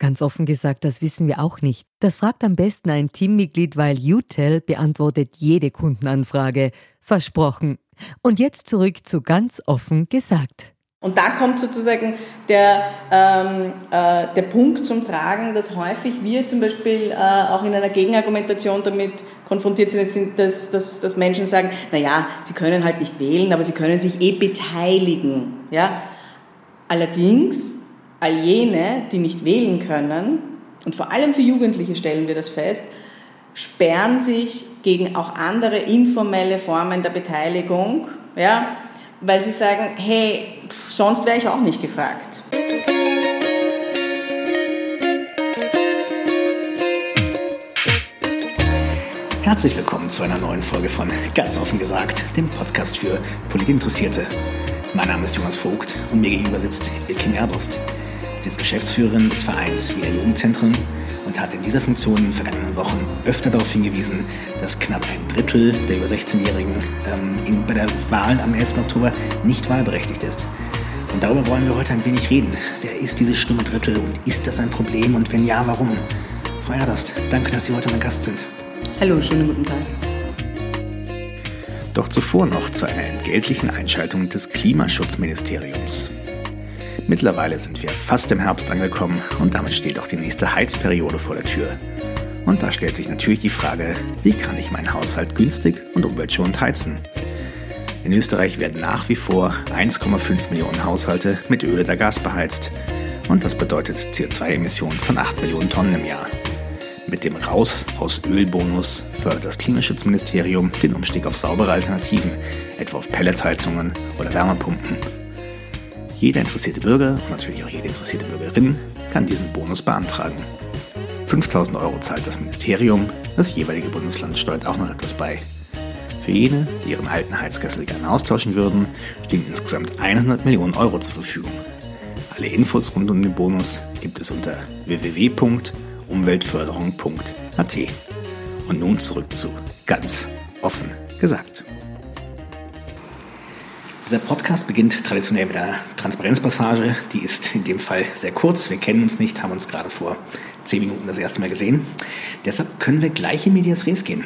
Ganz offen gesagt, das wissen wir auch nicht. Das fragt am besten ein Teammitglied, weil UTEL beantwortet jede Kundenanfrage. Versprochen. Und jetzt zurück zu ganz offen gesagt. Und da kommt sozusagen der, ähm, äh, der Punkt zum Tragen, dass häufig wir zum Beispiel äh, auch in einer Gegenargumentation damit konfrontiert sind, dass, dass, dass Menschen sagen, naja, sie können halt nicht wählen, aber sie können sich eh beteiligen. Ja? Allerdings all jene, die nicht wählen können, und vor allem für Jugendliche stellen wir das fest, sperren sich gegen auch andere informelle Formen der Beteiligung, ja, weil sie sagen, hey, sonst wäre ich auch nicht gefragt. Herzlich willkommen zu einer neuen Folge von Ganz offen gesagt, dem Podcast für Politinteressierte. Mein Name ist Jonas Vogt und mir gegenüber sitzt Ilke Merdost. Sie ist Geschäftsführerin des Vereins Wiener Jugendzentren und hat in dieser Funktion in den vergangenen Wochen öfter darauf hingewiesen, dass knapp ein Drittel der über 16-Jährigen ähm, bei der Wahl am 11. Oktober nicht wahlberechtigt ist. Und darüber wollen wir heute ein wenig reden. Wer ist dieses stumme Drittel und ist das ein Problem und wenn ja, warum? Frau Erdast, danke, dass Sie heute mein Gast sind. Hallo, schönen guten Tag. Doch zuvor noch zu einer entgeltlichen Einschaltung des Klimaschutzministeriums. Mittlerweile sind wir fast im Herbst angekommen und damit steht auch die nächste Heizperiode vor der Tür. Und da stellt sich natürlich die Frage, wie kann ich meinen Haushalt günstig und umweltschonend heizen? In Österreich werden nach wie vor 1,5 Millionen Haushalte mit Öl oder Gas beheizt. Und das bedeutet CO2-Emissionen von 8 Millionen Tonnen im Jahr. Mit dem Raus aus Ölbonus fördert das Klimaschutzministerium den Umstieg auf saubere Alternativen, etwa auf Pelletsheizungen oder Wärmepumpen. Jeder interessierte Bürger und natürlich auch jede interessierte Bürgerin kann diesen Bonus beantragen. 5000 Euro zahlt das Ministerium, das jeweilige Bundesland steuert auch noch etwas bei. Für jene, die ihren alten Heizkessel gerne austauschen würden, stehen insgesamt 100 Millionen Euro zur Verfügung. Alle Infos rund um den Bonus gibt es unter www.umweltförderung.at. Und nun zurück zu ganz offen gesagt. Dieser Podcast beginnt traditionell mit einer Transparenzpassage. Die ist in dem Fall sehr kurz. Wir kennen uns nicht, haben uns gerade vor zehn Minuten das erste Mal gesehen. Deshalb können wir gleich in Medias Res gehen.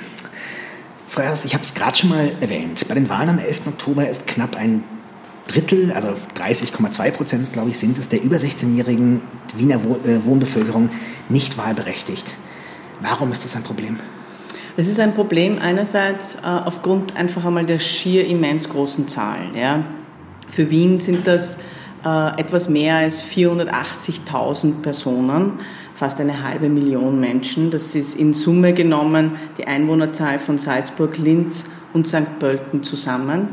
Frau Erst, ich habe es gerade schon mal erwähnt. Bei den Wahlen am 11. Oktober ist knapp ein Drittel, also 30,2 Prozent, glaube ich, sind es, der über 16-jährigen Wiener äh, Wohnbevölkerung nicht wahlberechtigt. Warum ist das ein Problem? Es ist ein Problem einerseits äh, aufgrund einfach einmal der schier immens großen Zahlen. Ja. Für Wien sind das äh, etwas mehr als 480.000 Personen, fast eine halbe Million Menschen. Das ist in Summe genommen die Einwohnerzahl von Salzburg, Linz und St. Pölten zusammen.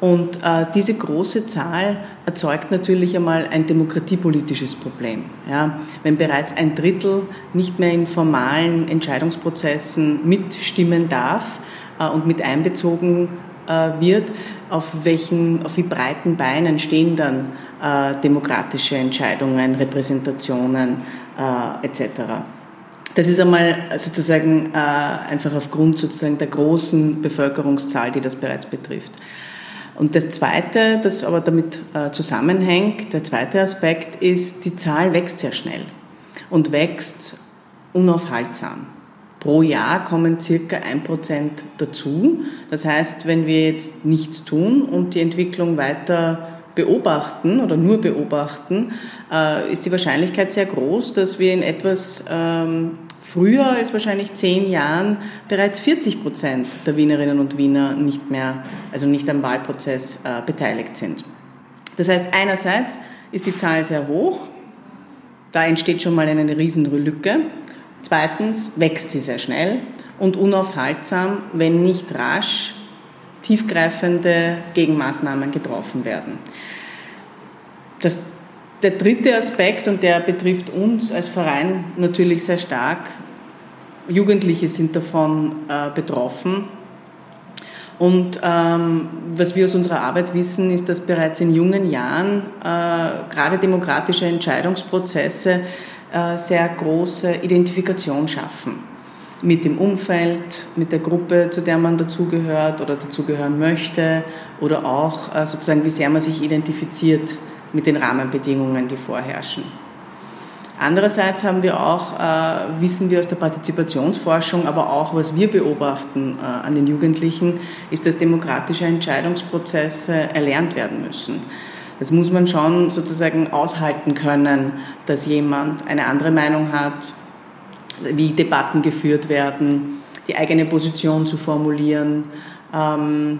Und äh, diese große Zahl erzeugt natürlich einmal ein demokratiepolitisches Problem. Ja? Wenn bereits ein Drittel nicht mehr in formalen Entscheidungsprozessen mitstimmen darf äh, und mit einbezogen äh, wird, auf welchen, auf wie breiten Beinen stehen dann äh, demokratische Entscheidungen, Repräsentationen äh, etc. Das ist einmal sozusagen äh, einfach aufgrund sozusagen der großen Bevölkerungszahl, die das bereits betrifft. Und das Zweite, das aber damit äh, zusammenhängt, der zweite Aspekt ist, die Zahl wächst sehr schnell und wächst unaufhaltsam. Pro Jahr kommen circa ein Prozent dazu. Das heißt, wenn wir jetzt nichts tun und die Entwicklung weiter beobachten oder nur beobachten, äh, ist die Wahrscheinlichkeit sehr groß, dass wir in etwas ähm, früher als wahrscheinlich zehn Jahren bereits 40 Prozent der Wienerinnen und Wiener nicht mehr, also nicht am Wahlprozess äh, beteiligt sind. Das heißt, einerseits ist die Zahl sehr hoch, da entsteht schon mal eine Riesenlücke. Zweitens wächst sie sehr schnell und unaufhaltsam, wenn nicht rasch tiefgreifende Gegenmaßnahmen getroffen werden. Das, der dritte Aspekt, und der betrifft uns als Verein natürlich sehr stark, Jugendliche sind davon äh, betroffen. Und ähm, was wir aus unserer Arbeit wissen, ist, dass bereits in jungen Jahren äh, gerade demokratische Entscheidungsprozesse äh, sehr große Identifikation schaffen mit dem Umfeld, mit der Gruppe, zu der man dazugehört oder dazugehören möchte oder auch äh, sozusagen, wie sehr man sich identifiziert mit den Rahmenbedingungen, die vorherrschen. Andererseits haben wir auch, äh, wissen wir aus der Partizipationsforschung, aber auch was wir beobachten äh, an den Jugendlichen, ist, dass demokratische Entscheidungsprozesse erlernt werden müssen. Das muss man schon sozusagen aushalten können, dass jemand eine andere Meinung hat, wie Debatten geführt werden, die eigene Position zu formulieren ähm,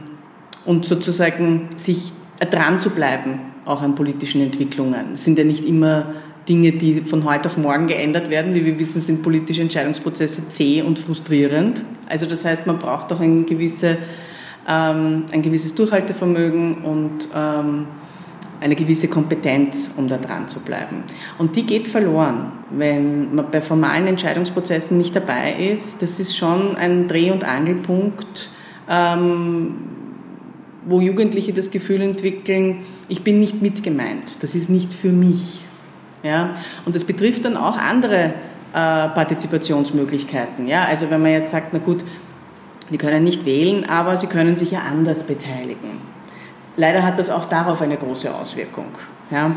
und sozusagen sich dran zu bleiben, auch an politischen Entwicklungen. Es sind ja nicht immer Dinge, die von heute auf morgen geändert werden. Wie wir wissen, sind politische Entscheidungsprozesse zäh und frustrierend. Also das heißt, man braucht auch ein, gewisse, ähm, ein gewisses Durchhaltevermögen und ähm, eine gewisse Kompetenz, um da dran zu bleiben. Und die geht verloren, wenn man bei formalen Entscheidungsprozessen nicht dabei ist. Das ist schon ein Dreh- und Angelpunkt, ähm, wo Jugendliche das Gefühl entwickeln, ich bin nicht mitgemeint, das ist nicht für mich. Ja? Und das betrifft dann auch andere äh, Partizipationsmöglichkeiten. Ja? Also wenn man jetzt sagt, na gut, die können nicht wählen, aber sie können sich ja anders beteiligen. Leider hat das auch darauf eine große Auswirkung. Ja?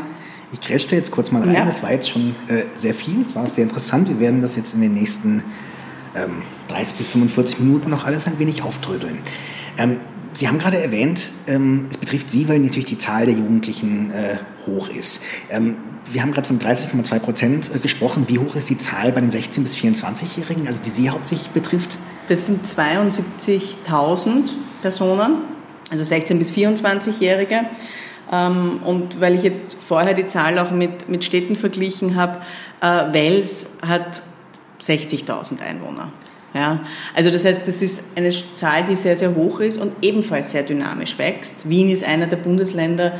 Ich crashte jetzt kurz mal rein, ja. das war jetzt schon äh, sehr viel, es war sehr interessant. Wir werden das jetzt in den nächsten ähm, 30 bis 45 Minuten noch alles ein wenig aufdröseln. Ähm, Sie haben gerade erwähnt, ähm, es betrifft Sie, weil natürlich die Zahl der Jugendlichen äh, hoch ist. Ähm, wir haben gerade von 30,2 Prozent äh, gesprochen. Wie hoch ist die Zahl bei den 16- bis 24-Jährigen, also die Sie hauptsächlich betrifft? Das sind 72.000 Personen, also 16- bis 24-Jährige. Ähm, und weil ich jetzt vorher die Zahl auch mit, mit Städten verglichen habe, äh, Wels hat 60.000 Einwohner. Ja, also das heißt, das ist eine Zahl, die sehr, sehr hoch ist und ebenfalls sehr dynamisch wächst. Wien ist einer der Bundesländer,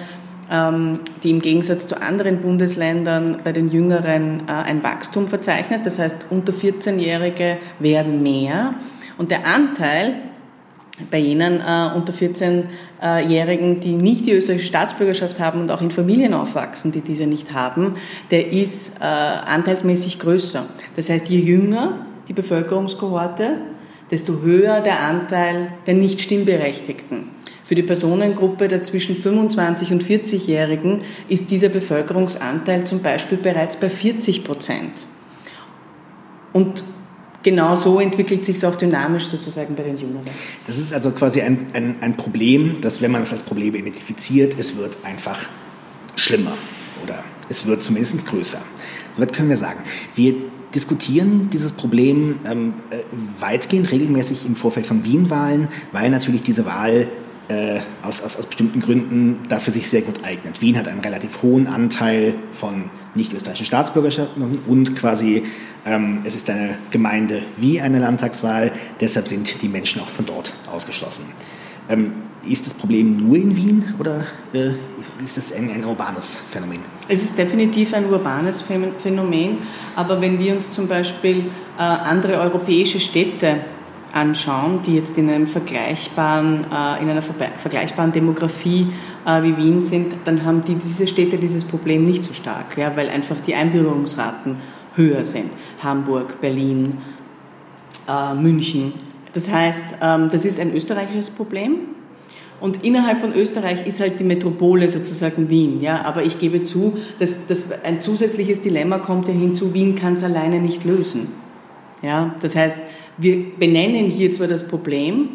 ähm, die im Gegensatz zu anderen Bundesländern bei den Jüngeren äh, ein Wachstum verzeichnet. Das heißt, unter 14-Jährige werden mehr. Und der Anteil bei jenen äh, unter 14-Jährigen, die nicht die österreichische Staatsbürgerschaft haben und auch in Familien aufwachsen, die diese nicht haben, der ist äh, anteilsmäßig größer. Das heißt, je jünger die Bevölkerungskohorte, desto höher der Anteil der nicht Stimmberechtigten. Für die Personengruppe der zwischen 25 und 40-Jährigen ist dieser Bevölkerungsanteil zum Beispiel bereits bei 40 Prozent. Und genau so entwickelt sich es auch dynamisch sozusagen bei den Jüngeren. Das ist also quasi ein, ein, ein Problem, dass wenn man es als Problem identifiziert, es wird einfach schlimmer oder es wird zumindest größer. Soweit können wir sagen. Wir diskutieren dieses Problem ähm, äh, weitgehend regelmäßig im Vorfeld von Wien-Wahlen, weil natürlich diese Wahl äh, aus, aus, aus bestimmten Gründen dafür sich sehr gut eignet. Wien hat einen relativ hohen Anteil von nicht österreichischen Staatsbürgerschaften und quasi ähm, es ist eine Gemeinde wie eine Landtagswahl, deshalb sind die Menschen auch von dort ausgeschlossen. Ähm, ist das Problem nur in Wien oder äh, ist das ein, ein, urbanes Phänomen? Es ist definitiv ein urbanes Phänomen, aber wenn wir uns zum Beispiel äh, andere europäische Städte anschauen, die jetzt in, einem vergleichbaren, äh, in einer vergleichbaren Demografie äh, wie Wien sind, dann haben die, diese Städte dieses Problem nicht so stark, ja, weil einfach die Einbürgerungsraten höher sind. Hamburg, Berlin, äh, München. Das heißt, ähm, das ist ein österreichisches Problem und innerhalb von Österreich ist halt die Metropole sozusagen Wien. Ja? Aber ich gebe zu, dass, dass ein zusätzliches Dilemma kommt ja hinzu, Wien kann es alleine nicht lösen. Ja? Das heißt, wir benennen hier zwar das Problem,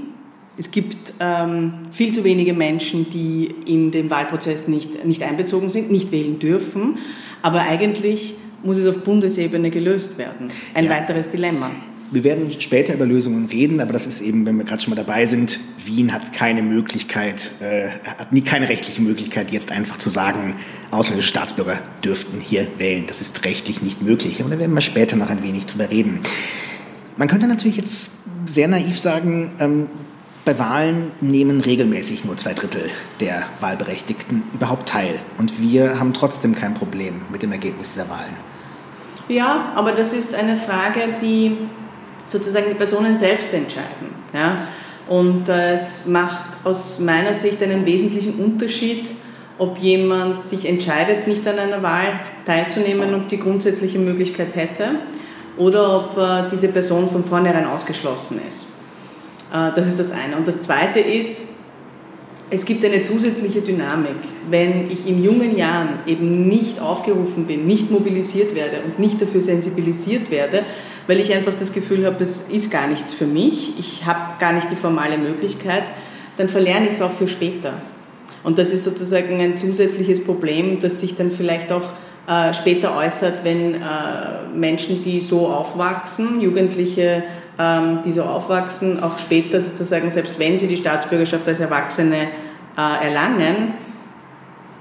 es gibt ähm, viel zu wenige Menschen, die in den Wahlprozess nicht, nicht einbezogen sind, nicht wählen dürfen, aber eigentlich muss es auf Bundesebene gelöst werden. Ein ja. weiteres Dilemma. Wir werden später über Lösungen reden, aber das ist eben, wenn wir gerade schon mal dabei sind, Wien hat keine Möglichkeit, äh, hat nie keine rechtliche Möglichkeit, jetzt einfach zu sagen, ausländische Staatsbürger dürften hier wählen. Das ist rechtlich nicht möglich. Aber da werden wir später noch ein wenig drüber reden. Man könnte natürlich jetzt sehr naiv sagen, ähm, bei Wahlen nehmen regelmäßig nur zwei Drittel der Wahlberechtigten überhaupt teil. Und wir haben trotzdem kein Problem mit dem Ergebnis dieser Wahlen. Ja, aber das ist eine Frage, die sozusagen die Personen selbst entscheiden. Ja? Und äh, es macht aus meiner Sicht einen wesentlichen Unterschied, ob jemand sich entscheidet, nicht an einer Wahl teilzunehmen und die grundsätzliche Möglichkeit hätte, oder ob äh, diese Person von vornherein ausgeschlossen ist. Äh, das ist das eine. Und das zweite ist, es gibt eine zusätzliche Dynamik. Wenn ich in jungen Jahren eben nicht aufgerufen bin, nicht mobilisiert werde und nicht dafür sensibilisiert werde, weil ich einfach das Gefühl habe, das ist gar nichts für mich, ich habe gar nicht die formale Möglichkeit, dann verlerne ich es auch für später. Und das ist sozusagen ein zusätzliches Problem, das sich dann vielleicht auch äh, später äußert, wenn äh, Menschen, die so aufwachsen, Jugendliche, ähm, die so aufwachsen, auch später sozusagen, selbst wenn sie die Staatsbürgerschaft als Erwachsene äh, erlangen,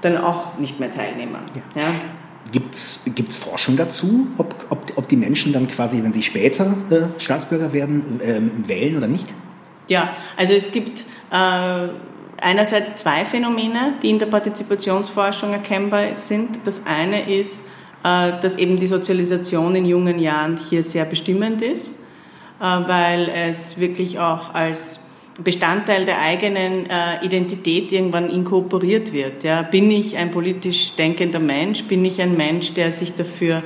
dann auch nicht mehr teilnehmen. Ja. Ja? Gibt es Forschung dazu, ob, ob, ob die Menschen dann quasi, wenn sie später äh, Staatsbürger werden, ähm, wählen oder nicht? Ja, also es gibt äh, einerseits zwei Phänomene, die in der Partizipationsforschung erkennbar sind. Das eine ist, äh, dass eben die Sozialisation in jungen Jahren hier sehr bestimmend ist, äh, weil es wirklich auch als Bestandteil der eigenen äh, Identität irgendwann inkorporiert wird. Ja, bin ich ein politisch denkender Mensch? Bin ich ein Mensch, der sich dafür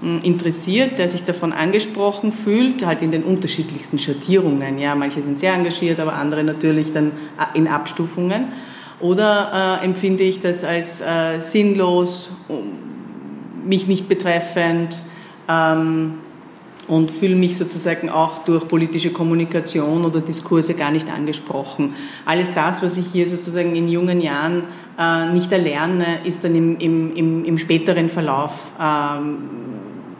hm, interessiert, der sich davon angesprochen fühlt, halt in den unterschiedlichsten Schattierungen. Ja, manche sind sehr engagiert, aber andere natürlich dann äh, in Abstufungen. Oder äh, empfinde ich das als äh, sinnlos, mich nicht betreffend? Ähm, und fühle mich sozusagen auch durch politische Kommunikation oder Diskurse gar nicht angesprochen. Alles das, was ich hier sozusagen in jungen Jahren äh, nicht erlerne, ist dann im, im, im, im späteren Verlauf, ähm,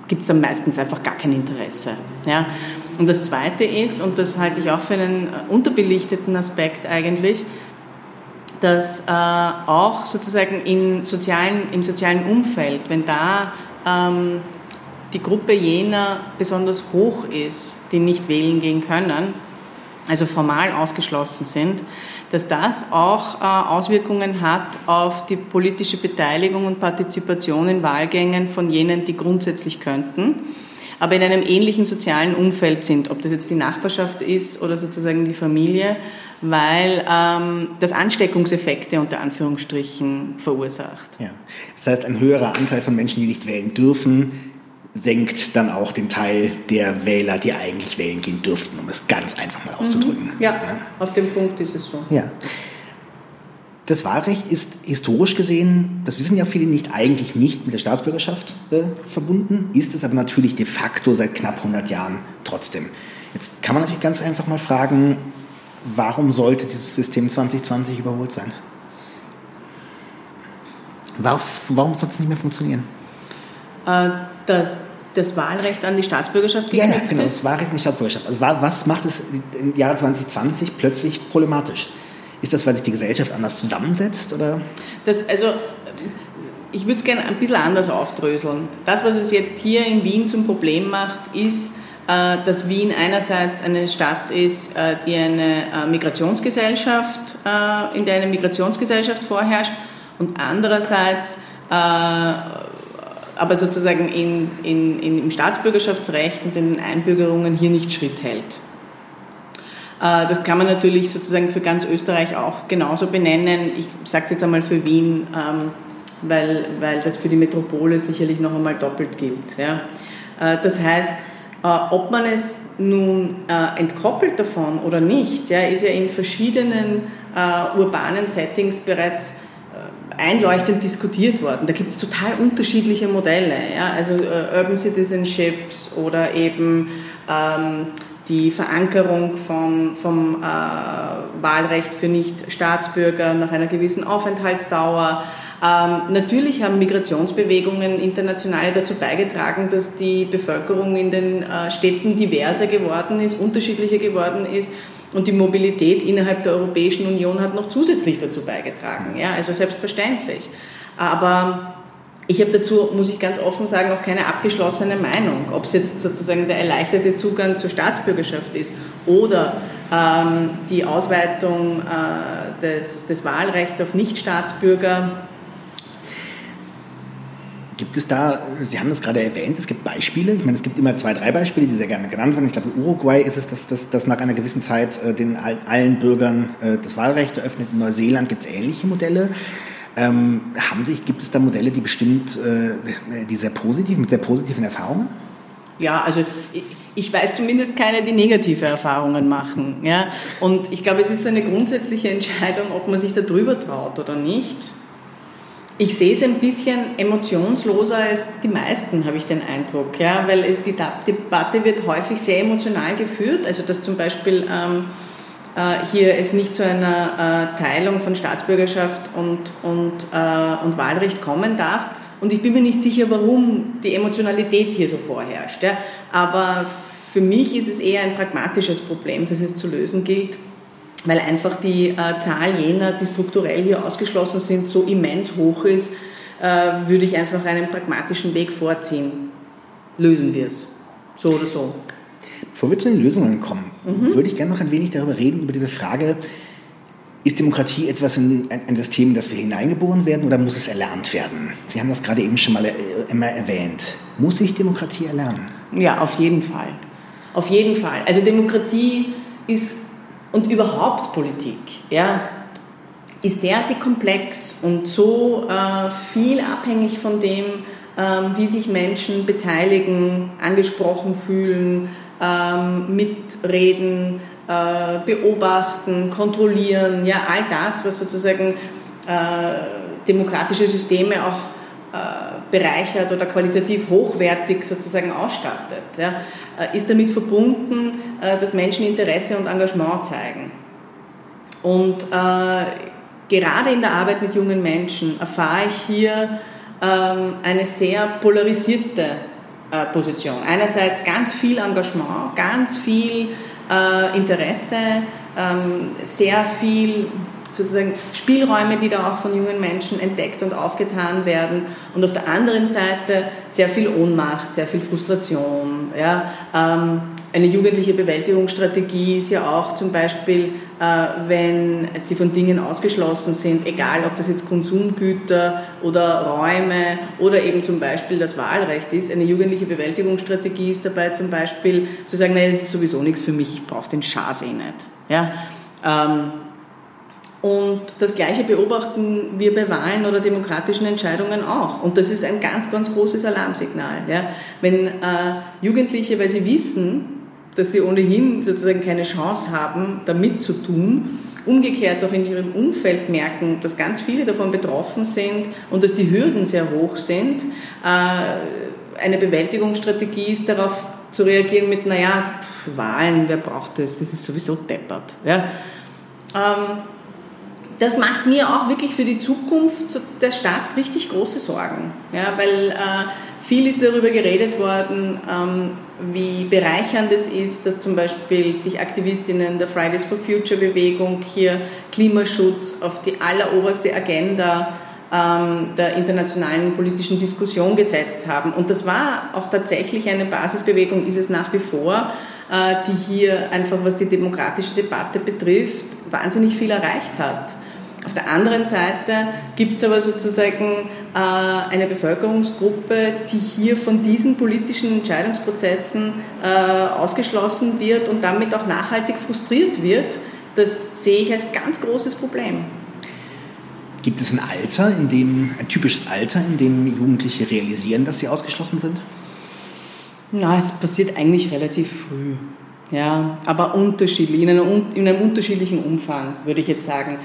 gibt es dann meistens einfach gar kein Interesse. Ja? Und das Zweite ist, und das halte ich auch für einen unterbelichteten Aspekt eigentlich, dass äh, auch sozusagen in sozialen, im sozialen Umfeld, wenn da ähm, die Gruppe jener besonders hoch ist, die nicht wählen gehen können, also formal ausgeschlossen sind, dass das auch äh, Auswirkungen hat auf die politische Beteiligung und Partizipation in Wahlgängen von jenen, die grundsätzlich könnten, aber in einem ähnlichen sozialen Umfeld sind, ob das jetzt die Nachbarschaft ist oder sozusagen die Familie, weil ähm, das Ansteckungseffekte unter Anführungsstrichen verursacht. Ja. Das heißt, ein höherer Anteil von Menschen, die nicht wählen dürfen, senkt dann auch den Teil der Wähler, die eigentlich wählen gehen dürften, um es ganz einfach mal auszudrücken. Mhm. Ja, ja, auf dem Punkt ist es so. Ja. Das Wahlrecht ist historisch gesehen, das wissen ja viele nicht, eigentlich nicht mit der Staatsbürgerschaft äh, verbunden, ist es aber natürlich de facto seit knapp 100 Jahren trotzdem. Jetzt kann man natürlich ganz einfach mal fragen, warum sollte dieses System 2020 überholt sein? Was, warum sollte es nicht mehr funktionieren? Äh, dass das Wahlrecht an die Staatsbürgerschaft geknüpft ja, ja, genau, das Wahlrecht an die Staatsbürgerschaft. Also was macht es im Jahre 2020 plötzlich problematisch? Ist das, weil sich die Gesellschaft anders zusammensetzt? Oder? Das, also, ich würde es gerne ein bisschen anders aufdröseln. Das, was es jetzt hier in Wien zum Problem macht, ist, äh, dass Wien einerseits eine Stadt ist, äh, die eine Migrationsgesellschaft, in der eine Migrationsgesellschaft vorherrscht und andererseits aber sozusagen in, in, in, im Staatsbürgerschaftsrecht und in den Einbürgerungen hier nicht Schritt hält. Äh, das kann man natürlich sozusagen für ganz Österreich auch genauso benennen. Ich sage es jetzt einmal für Wien, ähm, weil, weil das für die Metropole sicherlich noch einmal doppelt gilt. Äh, das heißt, äh, ob man es nun entkoppelt davon oder nicht, ist ja in verschiedenen urbanen Settings bereits einleuchtend diskutiert worden. Da gibt es total unterschiedliche Modelle, ja? also äh, Urban Citizenships oder eben ähm, die Verankerung von, vom äh, Wahlrecht für Nicht-Staatsbürger nach einer gewissen Aufenthaltsdauer. Ähm, natürlich haben Migrationsbewegungen internationale dazu beigetragen, dass die Bevölkerung in den äh, Städten diverser geworden ist, unterschiedlicher geworden ist. Und die Mobilität innerhalb der Europäischen Union hat noch zusätzlich dazu beigetragen. Ja, also selbstverständlich. Aber ich habe dazu, muss ich ganz offen sagen, auch keine abgeschlossene Meinung, ob es jetzt sozusagen der erleichterte Zugang zur Staatsbürgerschaft ist oder ähm, die Ausweitung äh, des, des Wahlrechts auf Nichtstaatsbürger. Gibt es da, Sie haben das gerade erwähnt, es gibt Beispiele, ich meine, es gibt immer zwei, drei Beispiele, die sehr gerne genannt werden. Ich glaube, in Uruguay ist es, dass, dass, dass nach einer gewissen Zeit äh, den allen Bürgern äh, das Wahlrecht eröffnet. In Neuseeland gibt es ähnliche Modelle. Ähm, haben sich, gibt es da Modelle, die bestimmt, äh, die sehr positiv, mit sehr positiven Erfahrungen? Ja, also ich, ich weiß zumindest keine, die negative Erfahrungen machen. Ja? Und ich glaube, es ist eine grundsätzliche Entscheidung, ob man sich da drüber traut oder nicht. Ich sehe es ein bisschen emotionsloser als die meisten, habe ich den Eindruck, ja? weil die Debatte wird häufig sehr emotional geführt. Also dass zum Beispiel ähm, äh, hier es nicht zu einer äh, Teilung von Staatsbürgerschaft und, und, äh, und Wahlrecht kommen darf. Und ich bin mir nicht sicher, warum die Emotionalität hier so vorherrscht. Ja. Aber für mich ist es eher ein pragmatisches Problem, das es zu lösen gilt, weil einfach die äh, Zahl jener, die strukturell hier ausgeschlossen sind, so immens hoch ist, äh, würde ich einfach einen pragmatischen Weg vorziehen. Lösen wir es. So oder so. Bevor wir zu den Lösungen kommen, mhm. würde ich gerne noch ein wenig darüber reden, über diese Frage, ist Demokratie etwas in ein System, in das wir hineingeboren werden oder muss es erlernt werden? Sie haben das gerade eben schon mal immer äh, erwähnt. Muss sich Demokratie erlernen? Ja, auf jeden Fall. Auf jeden Fall. Also Demokratie ist und überhaupt Politik, ja, ist derartig komplex und so äh, viel abhängig von dem, äh, wie sich Menschen beteiligen, angesprochen fühlen, ähm, mitreden, äh, beobachten, kontrollieren, ja, all das, was sozusagen äh, demokratische Systeme auch bereichert oder qualitativ hochwertig sozusagen ausstattet, ja, äh, ist damit verbunden, äh, dass Menschen Interesse und Engagement zeigen. Und äh, gerade in der Arbeit mit jungen Menschen erfahre ich hier ähm, eine sehr polarisierte äh, Position. Einerseits ganz viel Engagement, ganz viel äh, Interesse, ähm, sehr viel sozusagen Spielräume, die da auch von jungen Menschen entdeckt und aufgetan werden. Und auf der anderen Seite sehr viel Ohnmacht, sehr viel Frustration. Ja. Ähm, eine jugendliche Bewältigungsstrategie ist ja auch zum Beispiel, äh, wenn sie von Dingen ausgeschlossen sind, egal ob das jetzt Konsumgüter oder Räume oder eben zum Beispiel das Wahlrecht ist. Eine jugendliche Bewältigungsstrategie ist dabei zum Beispiel zu sagen, nein, das ist sowieso nichts für mich, ich brauche den Schaß eh nicht. Ja? Und das Gleiche beobachten wir bei Wahlen oder demokratischen Entscheidungen auch. Und das ist ein ganz, ganz großes Alarmsignal. Ja? Wenn äh, Jugendliche, weil sie wissen, dass sie ohnehin sozusagen keine Chance haben, da mitzutun, umgekehrt auch in ihrem Umfeld merken, dass ganz viele davon betroffen sind und dass die Hürden sehr hoch sind. Äh, eine Bewältigungsstrategie ist darauf zu reagieren mit, naja, Wahlen, wer braucht das? Das ist sowieso deppert. Ja? Ähm, das macht mir auch wirklich für die Zukunft der Stadt richtig große Sorgen, ja, weil äh, viel ist darüber geredet worden, ähm, wie bereichernd es ist, dass zum Beispiel sich Aktivistinnen der Fridays for Future Bewegung hier Klimaschutz auf die alleroberste Agenda ähm, der internationalen politischen Diskussion gesetzt haben. Und das war auch tatsächlich eine Basisbewegung, ist es nach wie vor, äh, die hier einfach, was die demokratische Debatte betrifft, wahnsinnig viel erreicht hat. Auf der anderen Seite gibt es aber sozusagen äh, eine Bevölkerungsgruppe, die hier von diesen politischen Entscheidungsprozessen äh, ausgeschlossen wird und damit auch nachhaltig frustriert wird. Das sehe ich als ganz großes Problem. Gibt es ein Alter, in dem, ein typisches Alter, in dem Jugendliche realisieren, dass sie ausgeschlossen sind? Na, es passiert eigentlich relativ früh. Ja, aber unterschiedlich, in einem, in einem unterschiedlichen Umfang, würde ich jetzt sagen.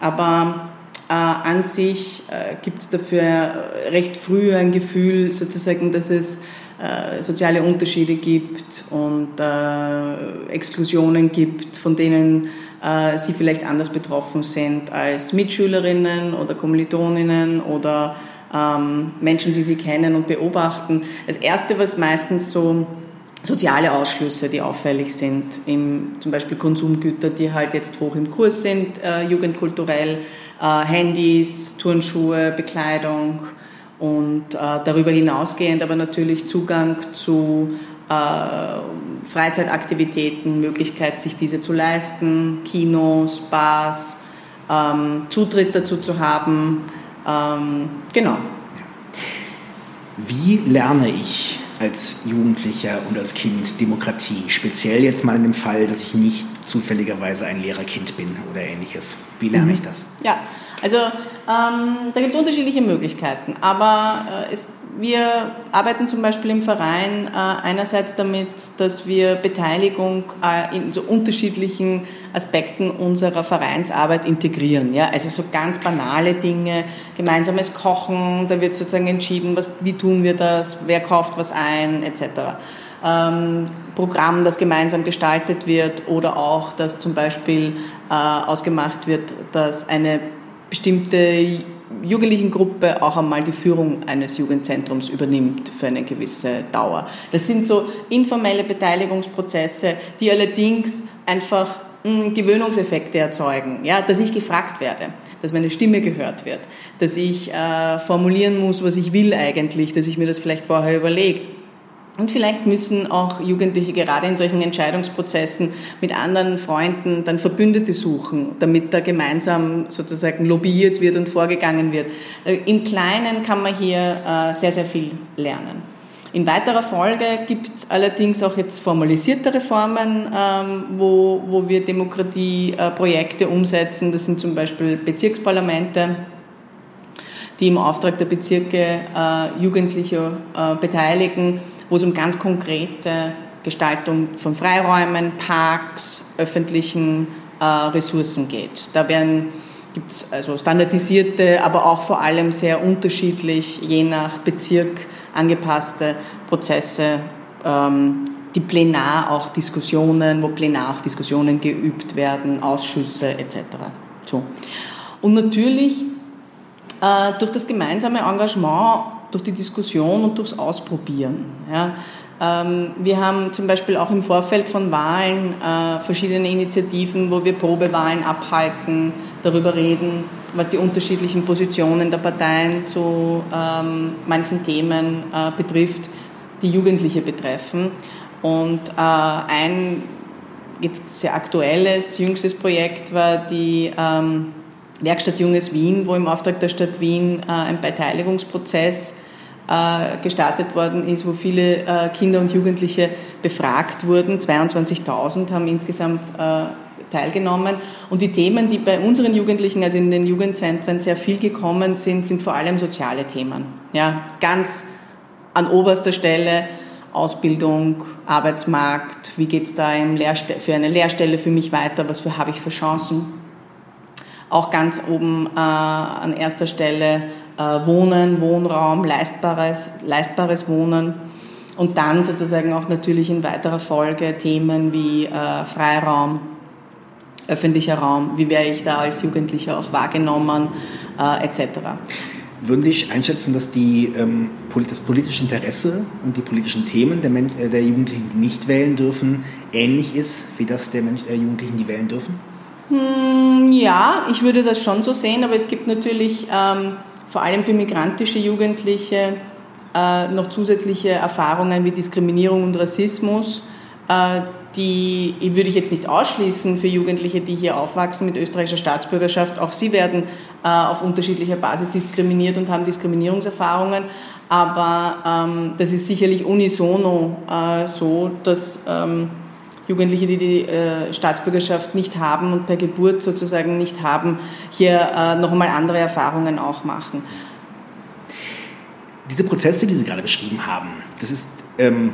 Aber äh, an sich äh, gibt es dafür recht früh ein Gefühl, sozusagen, dass es äh, soziale Unterschiede gibt und äh, Exklusionen gibt, von denen äh, sie vielleicht anders betroffen sind als Mitschülerinnen oder Kommilitoninnen oder ähm, Menschen, die sie kennen und beobachten. Das Erste, was meistens so soziale Ausschlüsse, die auffällig sind, im, zum Beispiel Konsumgüter, die halt jetzt hoch im Kurs sind, äh, jugendkulturell, äh, Handys, Turnschuhe, Bekleidung und äh, darüber hinausgehend aber natürlich Zugang zu äh, Freizeitaktivitäten, Möglichkeit, sich diese zu leisten, Kinos, Bars, ähm, Zutritt dazu zu haben. Ähm, genau. Wie lerne ich als Jugendlicher und als Kind Demokratie? Speziell jetzt mal in dem Fall, dass ich nicht zufälligerweise ein Lehrerkind bin oder ähnliches. Wie lerne mhm. ich das? Ja, also ähm, da gibt es unterschiedliche Möglichkeiten, aber äh, es, wir arbeiten zum Beispiel im Verein äh, einerseits damit, dass wir Beteiligung äh, in so unterschiedlichen Aspekten unserer Vereinsarbeit integrieren. Ja? Also so ganz banale Dinge, gemeinsames Kochen, da wird sozusagen entschieden, was, wie tun wir das, wer kauft was ein, etc. Ähm, Programm, das gemeinsam gestaltet wird oder auch, dass zum Beispiel äh, ausgemacht wird, dass eine bestimmte Jugendlichengruppe auch einmal die Führung eines Jugendzentrums übernimmt für eine gewisse Dauer. Das sind so informelle Beteiligungsprozesse, die allerdings einfach hm, Gewöhnungseffekte erzeugen, ja, dass ich gefragt werde, dass meine Stimme gehört wird, dass ich äh, formulieren muss, was ich will eigentlich, dass ich mir das vielleicht vorher überlege und vielleicht müssen auch Jugendliche gerade in solchen Entscheidungsprozessen mit anderen Freunden dann Verbündete suchen, damit da gemeinsam sozusagen lobbyiert wird und vorgegangen wird. Äh, Im Kleinen kann man hier äh, sehr, sehr viel lernen. In weiterer Folge gibt es allerdings auch jetzt formalisierte Reformen, ähm, wo, wo wir Demokratieprojekte umsetzen. Das sind zum Beispiel Bezirksparlamente die im Auftrag der Bezirke äh, Jugendliche äh, beteiligen, wo es um ganz konkrete Gestaltung von Freiräumen, Parks, öffentlichen äh, Ressourcen geht. Da werden gibt es also standardisierte, aber auch vor allem sehr unterschiedlich, je nach Bezirk angepasste Prozesse, ähm, die plenar auch Diskussionen, wo plenar auch Diskussionen geübt werden, Ausschüsse etc. So. Und natürlich äh, durch das gemeinsame Engagement, durch die Diskussion und durchs Ausprobieren. Ja. Ähm, wir haben zum Beispiel auch im Vorfeld von Wahlen äh, verschiedene Initiativen, wo wir Probewahlen abhalten, darüber reden, was die unterschiedlichen Positionen der Parteien zu ähm, manchen Themen äh, betrifft, die Jugendliche betreffen. Und ein jetzt sehr aktuelles, jüngstes Projekt war die ähm, Werkstatt Junges Wien, wo im Auftrag der Stadt Wien äh, ein Beteiligungsprozess äh, gestartet worden ist, wo viele äh, Kinder und Jugendliche befragt wurden. 22.000 haben insgesamt teilgenommen. Und die Themen, die bei unseren Jugendlichen, also in den Jugendzentren, sehr viel gekommen sind, sind vor allem soziale Themen. Ja, ganz an oberster Stelle Ausbildung, Arbeitsmarkt, wie geht es da für eine Lehrstelle für mich weiter, was für, habe ich für Chancen auch ganz oben äh, an erster Stelle äh, Wohnen, Wohnraum, leistbares, leistbares Wohnen und dann sozusagen auch natürlich in weiterer Folge Themen wie äh, Freiraum, öffentlicher Raum, wie wäre ich da als Jugendlicher auch wahrgenommen, äh, etc. Würden Sie einschätzen, dass die, ähm, das politische Interesse und die politischen Themen der, Men äh, der Jugendlichen, die nicht wählen dürfen, ähnlich ist wie das der Mensch, äh, Jugendlichen, die wählen dürfen? Hm, ja, ich würde das schon so sehen, aber es gibt natürlich ähm, vor allem für migrantische Jugendliche äh, noch zusätzliche Erfahrungen wie Diskriminierung und Rassismus. Äh, die würde ich jetzt nicht ausschließen für Jugendliche, die hier aufwachsen mit österreichischer Staatsbürgerschaft. Auch sie werden äh, auf unterschiedlicher Basis diskriminiert und haben Diskriminierungserfahrungen. Aber ähm, das ist sicherlich unisono äh, so, dass ähm, Jugendliche, die die äh, Staatsbürgerschaft nicht haben und per Geburt sozusagen nicht haben, hier äh, noch einmal andere Erfahrungen auch machen. Diese Prozesse, die Sie gerade beschrieben haben, das ist ähm,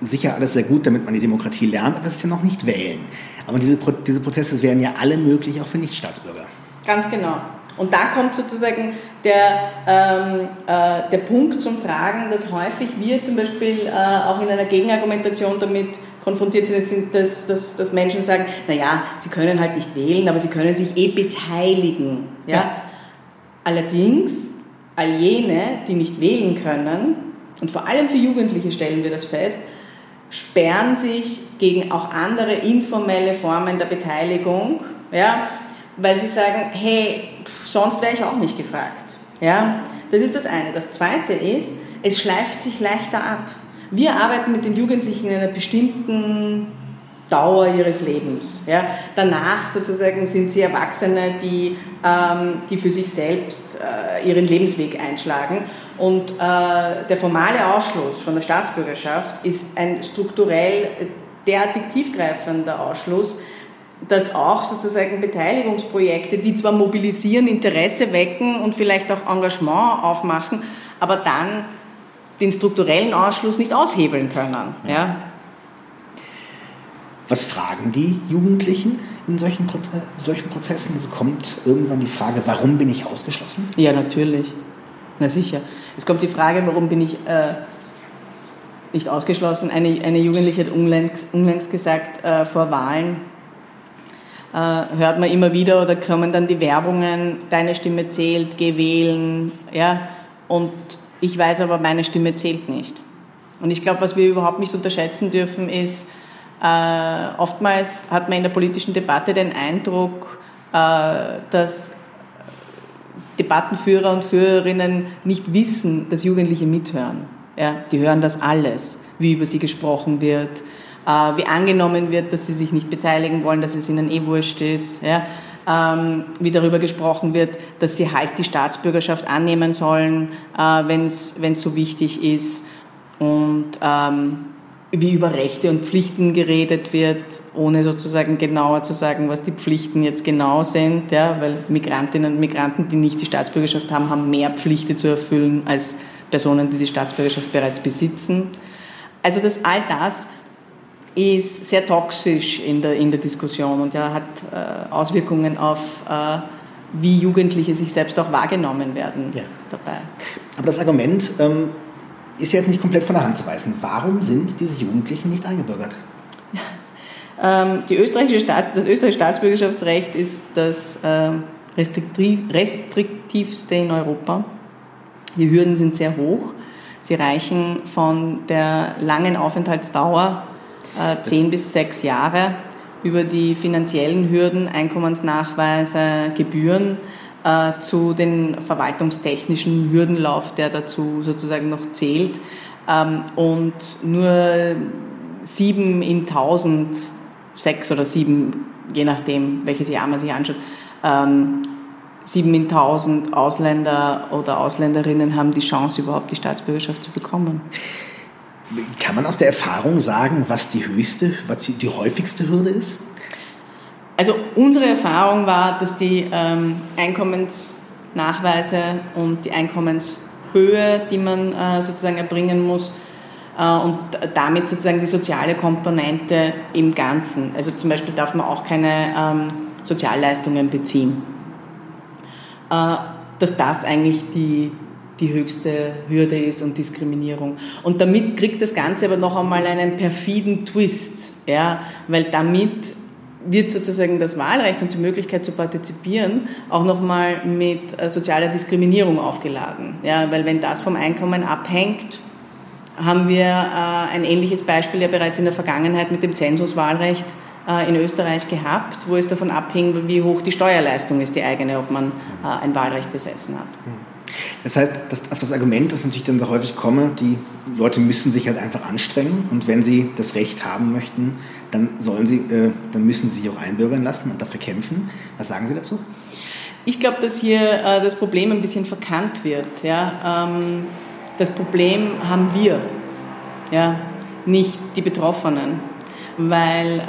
sicher alles sehr gut, damit man die Demokratie lernt, aber das ist ja noch nicht wählen. Aber diese, Pro diese Prozesse wären ja alle möglich, auch für Nichtstaatsbürger. Ganz genau. Und da kommt sozusagen der, ähm, äh, der Punkt zum Tragen, dass häufig wir zum Beispiel äh, auch in einer Gegenargumentation damit konfrontiert sind, dass, dass, dass Menschen sagen, naja, sie können halt nicht wählen, aber sie können sich eh beteiligen. Ja? ja. Allerdings, all jene, die nicht wählen können, und vor allem für Jugendliche stellen wir das fest, sperren sich gegen auch andere informelle Formen der Beteiligung, ja, weil sie sagen, hey, sonst wäre ich auch nicht gefragt. Ja, das ist das eine. Das zweite ist, es schleift sich leichter ab. Wir arbeiten mit den Jugendlichen in einer bestimmten Dauer ihres Lebens. Ja. Danach sozusagen sind sie Erwachsene, die, ähm, die für sich selbst äh, ihren Lebensweg einschlagen. Und äh, der formale Ausschluss von der Staatsbürgerschaft ist ein strukturell derartig tiefgreifender Ausschluss, dass auch sozusagen Beteiligungsprojekte, die zwar mobilisieren, Interesse wecken und vielleicht auch Engagement aufmachen, aber dann den strukturellen Ausschluss nicht aushebeln können. Ja. Was fragen die Jugendlichen in solchen, Proze solchen Prozessen? Also kommt irgendwann die Frage, warum bin ich ausgeschlossen? Ja, natürlich. Na sicher. Es kommt die Frage, warum bin ich äh, nicht ausgeschlossen. Eine, eine Jugendliche hat unlängst, unlängst gesagt, äh, vor Wahlen äh, hört man immer wieder oder kommen dann die Werbungen, deine Stimme zählt, geh wählen. Ja? Und ich weiß aber, meine Stimme zählt nicht. Und ich glaube, was wir überhaupt nicht unterschätzen dürfen, ist, äh, oftmals hat man in der politischen Debatte den Eindruck, äh, dass Debattenführer und Führerinnen nicht wissen, dass Jugendliche mithören. Ja, die hören das alles, wie über sie gesprochen wird, äh, wie angenommen wird, dass sie sich nicht beteiligen wollen, dass es ihnen eh wurscht ist. Ja, ähm, wie darüber gesprochen wird, dass sie halt die Staatsbürgerschaft annehmen sollen, äh, wenn es so wichtig ist. Und ähm, wie über Rechte und Pflichten geredet wird, ohne sozusagen genauer zu sagen, was die Pflichten jetzt genau sind, ja, weil Migrantinnen und Migranten, die nicht die Staatsbürgerschaft haben, haben mehr Pflichten zu erfüllen als Personen, die die Staatsbürgerschaft bereits besitzen. Also dass all das ist sehr toxisch in der, in der Diskussion und ja, hat äh, Auswirkungen auf, äh, wie Jugendliche sich selbst auch wahrgenommen werden ja. dabei. Aber das Argument, ähm ist jetzt nicht komplett von der Hand zu weisen. Warum sind diese Jugendlichen nicht eingebürgert? Ähm, die österreichische Staats, das österreichische Staatsbürgerschaftsrecht ist das ähm, restriktivste in Europa. Die Hürden sind sehr hoch. Sie reichen von der langen Aufenthaltsdauer, äh, zehn bis sechs Jahre, über die finanziellen Hürden, Einkommensnachweise, Gebühren äh, zu den verwaltungstechnischen Hürdenlauf, der dazu sozusagen noch zählt. Ähm, und nur sieben in tausend, sechs oder sieben, je nachdem, welches Jahr man sich anschaut, ähm, sieben in tausend Ausländer oder Ausländerinnen haben die Chance, überhaupt die Staatsbürgerschaft zu bekommen. Kann man aus der Erfahrung sagen, was die höchste, was die, häufigste Hürde ist? Also unsere Erfahrung war, dass die ähm, Einkommensnachweise und die Einkommenshöhe, die man äh, sozusagen erbringen muss, äh, und damit sozusagen die soziale Komponente im Ganzen. Also zum Beispiel darf man auch keine ähm, Sozialleistungen beziehen. Äh, dass das eigentlich die, die höchste Hürde ist und Diskriminierung. Und damit kriegt das Ganze aber noch einmal einen perfiden Twist, ja, weil damit wird sozusagen das Wahlrecht und die Möglichkeit zu partizipieren auch nochmal mit äh, sozialer Diskriminierung aufgeladen. Ja, weil wenn das vom Einkommen abhängt, haben wir äh, ein ähnliches Beispiel ja bereits in der Vergangenheit mit dem Zensuswahlrecht äh, in Österreich gehabt, wo es davon abhing, wie hoch die Steuerleistung ist, die eigene, ob man ein Wahlrecht besessen hat. Das heißt, das, auf das Argument, das natürlich dann so häufig komme, die Leute müssen sich halt einfach anstrengen und wenn sie das Recht haben möchten, dann, sollen sie, äh, dann müssen sie sich auch einbürgern lassen und dafür kämpfen. Was sagen Sie dazu? Ich glaube, dass hier äh, das Problem ein bisschen verkannt wird. Ja? Ähm, das Problem haben wir, ja? nicht die Betroffenen. Weil äh,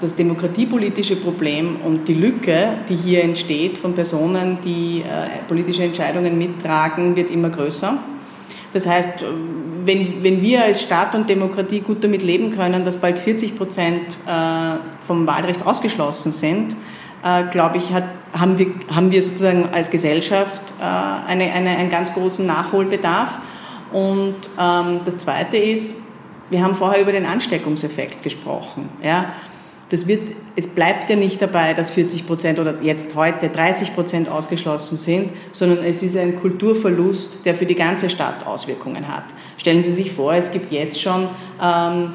das demokratiepolitische Problem und die Lücke, die hier entsteht von Personen, die äh, politische Entscheidungen mittragen, wird immer größer. Das heißt, wenn, wenn wir als Staat und Demokratie gut damit leben können, dass bald 40 Prozent äh, vom Wahlrecht ausgeschlossen sind, äh, glaube ich, hat, haben, wir, haben wir sozusagen als Gesellschaft äh, eine, eine, einen ganz großen Nachholbedarf. Und ähm, das Zweite ist, wir haben vorher über den Ansteckungseffekt gesprochen. Ja? Das wird, es bleibt ja nicht dabei, dass 40 Prozent oder jetzt heute 30 Prozent ausgeschlossen sind, sondern es ist ein Kulturverlust, der für die ganze Stadt Auswirkungen hat. Stellen Sie sich vor, es gibt jetzt schon ähm,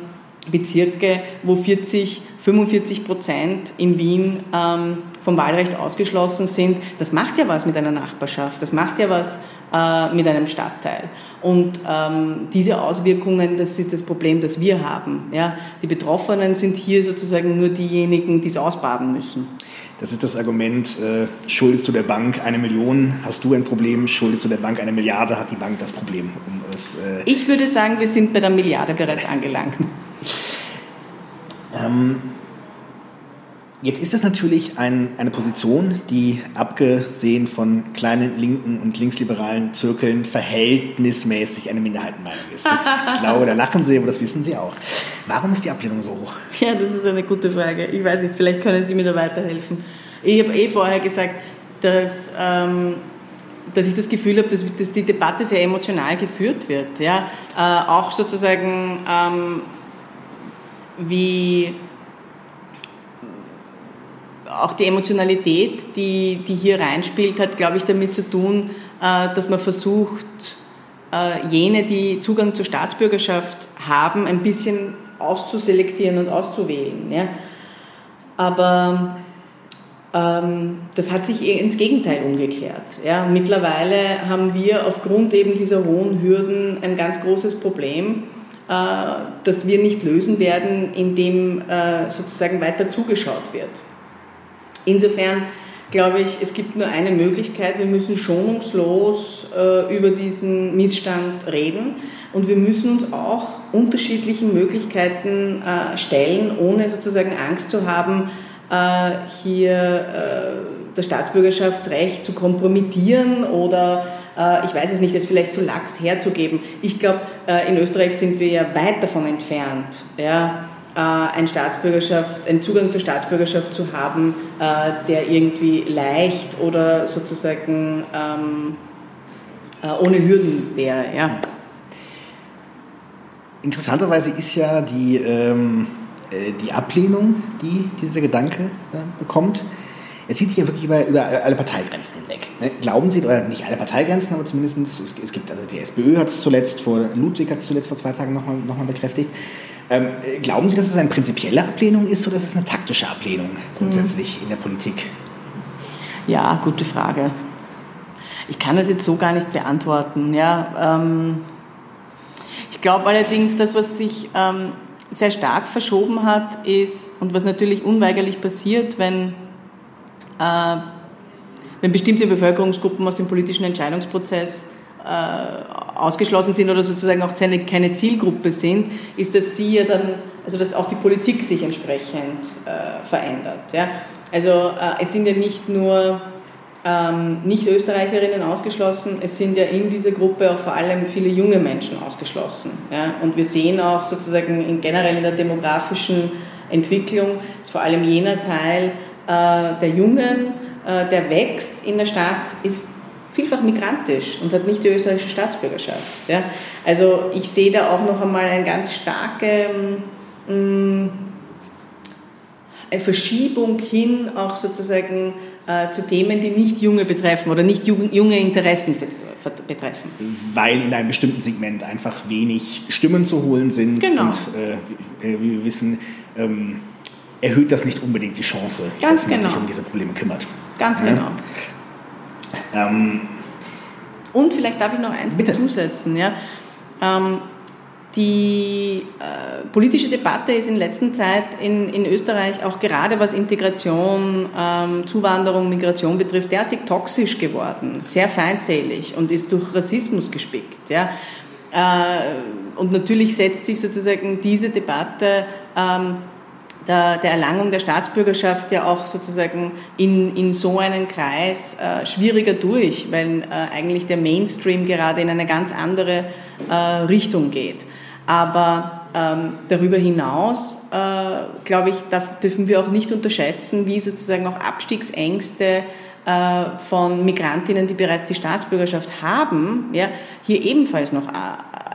Bezirke, wo 40, 45 Prozent in Wien ähm, vom Wahlrecht ausgeschlossen sind. Das macht ja was mit einer Nachbarschaft, das macht ja was äh, mit einem Stadtteil. Und ähm, diese Auswirkungen, das ist das Problem, das wir haben. Ja? Die Betroffenen sind hier sozusagen nur diejenigen, die es ausbaden müssen. Das ist das Argument, äh, schuldest du der Bank eine Million, hast du ein Problem, schuldest du der Bank eine Milliarde, hat die Bank das Problem. Um es, äh ich würde sagen, wir sind bei der Milliarde bereits angelangt. Ähm, Jetzt ist das natürlich ein, eine Position, die abgesehen von kleinen linken und linksliberalen Zirkeln verhältnismäßig eine Minderheitenmeinung ist. Das, ich glaube, da lachen Sie, aber das wissen Sie auch. Warum ist die Ablehnung so hoch? Ja, das ist eine gute Frage. Ich weiß nicht, vielleicht können Sie mir da weiterhelfen. Ich habe eh vorher gesagt, dass, ähm, dass ich das Gefühl habe, dass, dass, die Debatte sehr emotional geführt wird. Ja? Äh, auch sozusagen ähm, wie auch die Emotionalität, die, die hier reinspielt, hat, glaube ich, damit zu tun, äh, dass man versucht, äh, jene, die Zugang zur Staatsbürgerschaft haben, ein bisschen auszuselektieren und auszuwählen. Ja? Aber ähm, das hat sich ins Gegenteil umgekehrt. Ja? Mittlerweile haben wir aufgrund eben dieser hohen Hürden ein ganz großes Problem, das wir nicht lösen werden, indem äh, sozusagen weiter zugeschaut wird. Insofern glaube ich, es gibt nur eine Möglichkeit. Wir müssen schonungslos äh, über diesen Missstand reden und wir müssen uns auch unterschiedlichen Möglichkeiten äh, stellen, ohne sozusagen Angst zu haben, äh, hier äh, das Staatsbürgerschaftsrecht zu kompromittieren oder äh, ich weiß es nicht, es vielleicht zu lax herzugeben. Ich glaube, äh, in Österreich sind wir ja weit davon entfernt. Ja, äh, ein Staatsbürgerschaft, einen Zugang zur Staatsbürgerschaft zu haben, äh, der irgendwie leicht oder sozusagen ähm, äh, ohne Hürden wäre. Ja. Interessanterweise ist ja die, ähm, die Ablehnung, die dieser Gedanke äh, bekommt, er zieht sich ja wirklich über, über alle Parteigrenzen hinweg. Ne? Glauben Sie, oder nicht alle Parteigrenzen, aber zumindest, es, gibt, also die SPÖ hat es zuletzt, vor, Ludwig hat es zuletzt vor zwei Tagen nochmal noch mal bekräftigt, ähm, glauben Sie, dass es eine prinzipielle Ablehnung ist oder ist es eine taktische Ablehnung grundsätzlich mhm. in der Politik? Ja, gute Frage. Ich kann das jetzt so gar nicht beantworten. Ja, ähm, ich glaube allerdings, das, was sich ähm, sehr stark verschoben hat, ist, und was natürlich unweigerlich passiert, wenn, wenn bestimmte Bevölkerungsgruppen aus dem politischen Entscheidungsprozess äh, ausgeschlossen sind oder sozusagen auch keine Zielgruppe sind, ist, dass sie ja dann, also dass auch die Politik sich entsprechend äh, verändert. Ja? Also äh, es sind ja nicht nur ähm, Nicht-Österreicherinnen ausgeschlossen, es sind ja in dieser Gruppe auch vor allem viele junge Menschen ausgeschlossen. Ja? Und wir sehen auch sozusagen in, generell in der demografischen Entwicklung, ist vor allem jener Teil äh, der Jungen, äh, der wächst in der Stadt, ist vielfach migrantisch und hat nicht die österreichische Staatsbürgerschaft. Ja? Also ich sehe da auch noch einmal eine ganz starke ähm, eine Verschiebung hin auch sozusagen äh, zu Themen, die nicht Junge betreffen oder nicht junge Interessen betreffen. Weil in einem bestimmten Segment einfach wenig Stimmen zu holen sind genau. und äh, wie wir wissen, ähm, erhöht das nicht unbedingt die Chance, Ganz dass man genau. sich um diese Probleme kümmert. Ganz genau. Ähm, und vielleicht darf ich noch eins Bitte. dazusetzen. Ja? Ähm, die äh, politische Debatte ist in letzter Zeit in, in Österreich auch gerade was Integration, ähm, Zuwanderung, Migration betrifft, derartig toxisch geworden, sehr feindselig und ist durch Rassismus gespickt. Ja? Äh, und natürlich setzt sich sozusagen diese Debatte ähm, der, der Erlangung der Staatsbürgerschaft ja auch sozusagen in, in so einen Kreis äh, schwieriger durch, weil äh, eigentlich der Mainstream gerade in eine ganz andere äh, Richtung geht. Aber ähm, darüber hinaus, äh, glaube ich, dürfen wir auch nicht unterschätzen, wie sozusagen auch Abstiegsängste äh, von Migrantinnen, die bereits die Staatsbürgerschaft haben, ja, hier ebenfalls noch äh,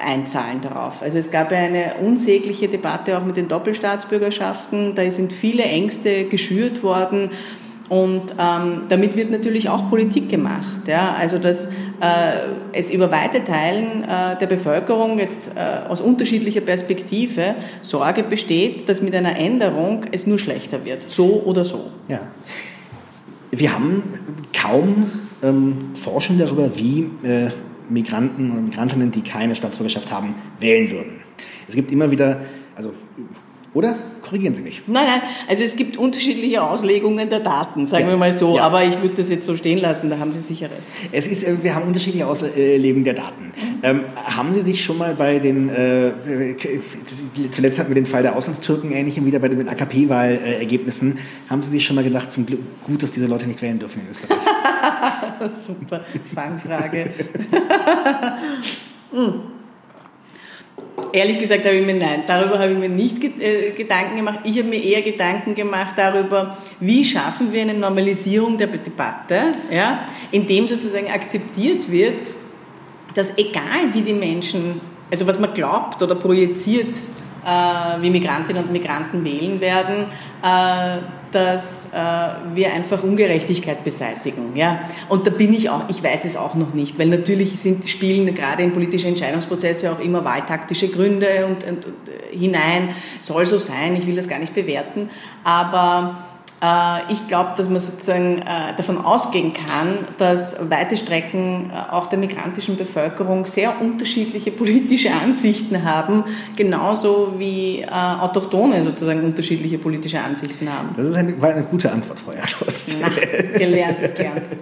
einzahlen darauf. Also es gab eine unsägliche Debatte auch mit den Doppelstaatsbürgerschaften. Da sind viele Ängste geschürt worden. Und ähm, damit wird natürlich auch Politik gemacht. Ja? Also dass äh, es über weite Teilen äh, der Bevölkerung jetzt äh, aus unterschiedlicher Perspektive Sorge besteht, dass mit einer Änderung es nur schlechter wird, so oder so. Ja. Wir haben kaum ähm, Forschung darüber, wie äh, Migranten oder Migrantinnen, die keine Staatsbürgerschaft haben, wählen würden. Es gibt immer wieder, also oder? Korrigieren Sie mich. Nein, nein. Also es gibt unterschiedliche Auslegungen der Daten, sagen ja. wir mal so. Ja. Aber ich würde das jetzt so stehen lassen, da haben Sie sicher recht. Es ist, äh, wir haben unterschiedliche Auslegungen der Daten. Ähm, haben Sie sich schon mal bei den, äh, zuletzt hatten wir den Fall der Auslandstürken, ähnlichem wieder bei den AKP-Wahlergebnissen, haben Sie sich schon mal gedacht, zum Glück gut, dass diese Leute nicht wählen dürfen in Österreich? Super, Fangfrage. hm. Ehrlich gesagt habe ich mir nein, darüber habe ich mir nicht äh, Gedanken gemacht. Ich habe mir eher Gedanken gemacht darüber, wie schaffen wir eine Normalisierung der Debatte, ja, indem sozusagen akzeptiert wird, dass egal wie die Menschen, also was man glaubt oder projiziert, wie Migrantinnen und Migranten wählen werden, äh, dass äh, wir einfach Ungerechtigkeit beseitigen. Ja? Und da bin ich auch, ich weiß es auch noch nicht, weil natürlich sind, spielen gerade in politische Entscheidungsprozesse auch immer wahltaktische Gründe und, und, und hinein. Soll so sein, ich will das gar nicht bewerten, aber äh, ich glaube, dass man sozusagen äh, davon ausgehen kann, dass weite Strecken äh, auch der migrantischen Bevölkerung sehr unterschiedliche politische Ansichten haben, genauso wie Autochtone sozusagen unterschiedliche politische Ansichten haben. Das ist eine, war eine gute Antwort, Frau Erdhorst. gelernt ist gelernt.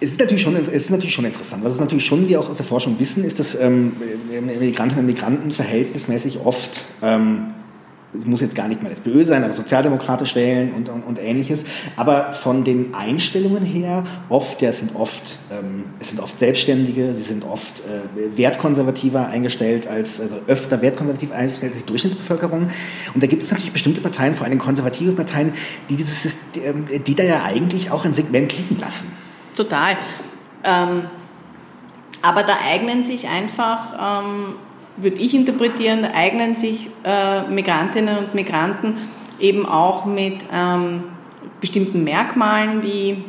Es ist, natürlich schon, es ist natürlich schon interessant. Was es natürlich schon wir auch aus der Forschung wissen, ist, dass ähm, Migrantinnen und Migranten verhältnismäßig oft ähm, es muss jetzt gar nicht mal SPÖ sein, aber sozialdemokratisch wählen und, und, und ähnliches. Aber von den Einstellungen her, oft, ja, es sind oft, ähm, es sind oft Selbstständige, sie sind oft äh, wertkonservativer eingestellt als, also öfter wertkonservativ eingestellt als die Durchschnittsbevölkerung. Und da gibt es natürlich bestimmte Parteien, vor allem konservative Parteien, die dieses System, die da ja eigentlich auch ein Segment liegen lassen. Total. Ähm, aber da eignen sich einfach ähm, würde ich interpretieren, eignen sich äh, Migrantinnen und Migranten eben auch mit ähm, bestimmten Merkmalen wie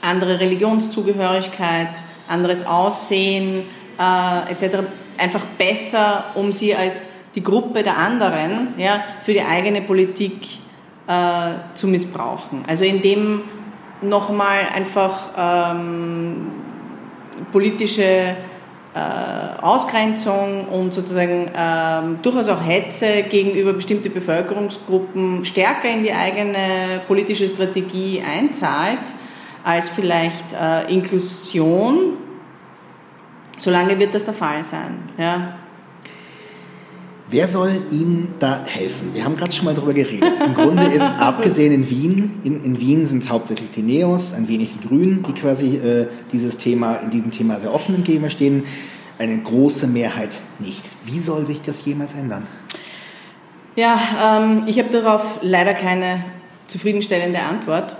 andere Religionszugehörigkeit, anderes Aussehen äh, etc. einfach besser, um sie als die Gruppe der anderen ja, für die eigene Politik äh, zu missbrauchen. Also indem nochmal einfach ähm, politische Ausgrenzung und sozusagen ähm, durchaus auch Hetze gegenüber bestimmten Bevölkerungsgruppen stärker in die eigene politische Strategie einzahlt als vielleicht äh, Inklusion, solange wird das der Fall sein. Ja. Wer soll Ihnen da helfen? Wir haben gerade schon mal darüber geredet. Im Grunde ist, abgesehen in Wien, in, in Wien sind es hauptsächlich die Neos, ein wenig die Grünen, die quasi äh, dieses Thema, in diesem Thema sehr offen entgegenstehen. Eine große Mehrheit nicht. Wie soll sich das jemals ändern? Ja, ähm, ich habe darauf leider keine zufriedenstellende Antwort.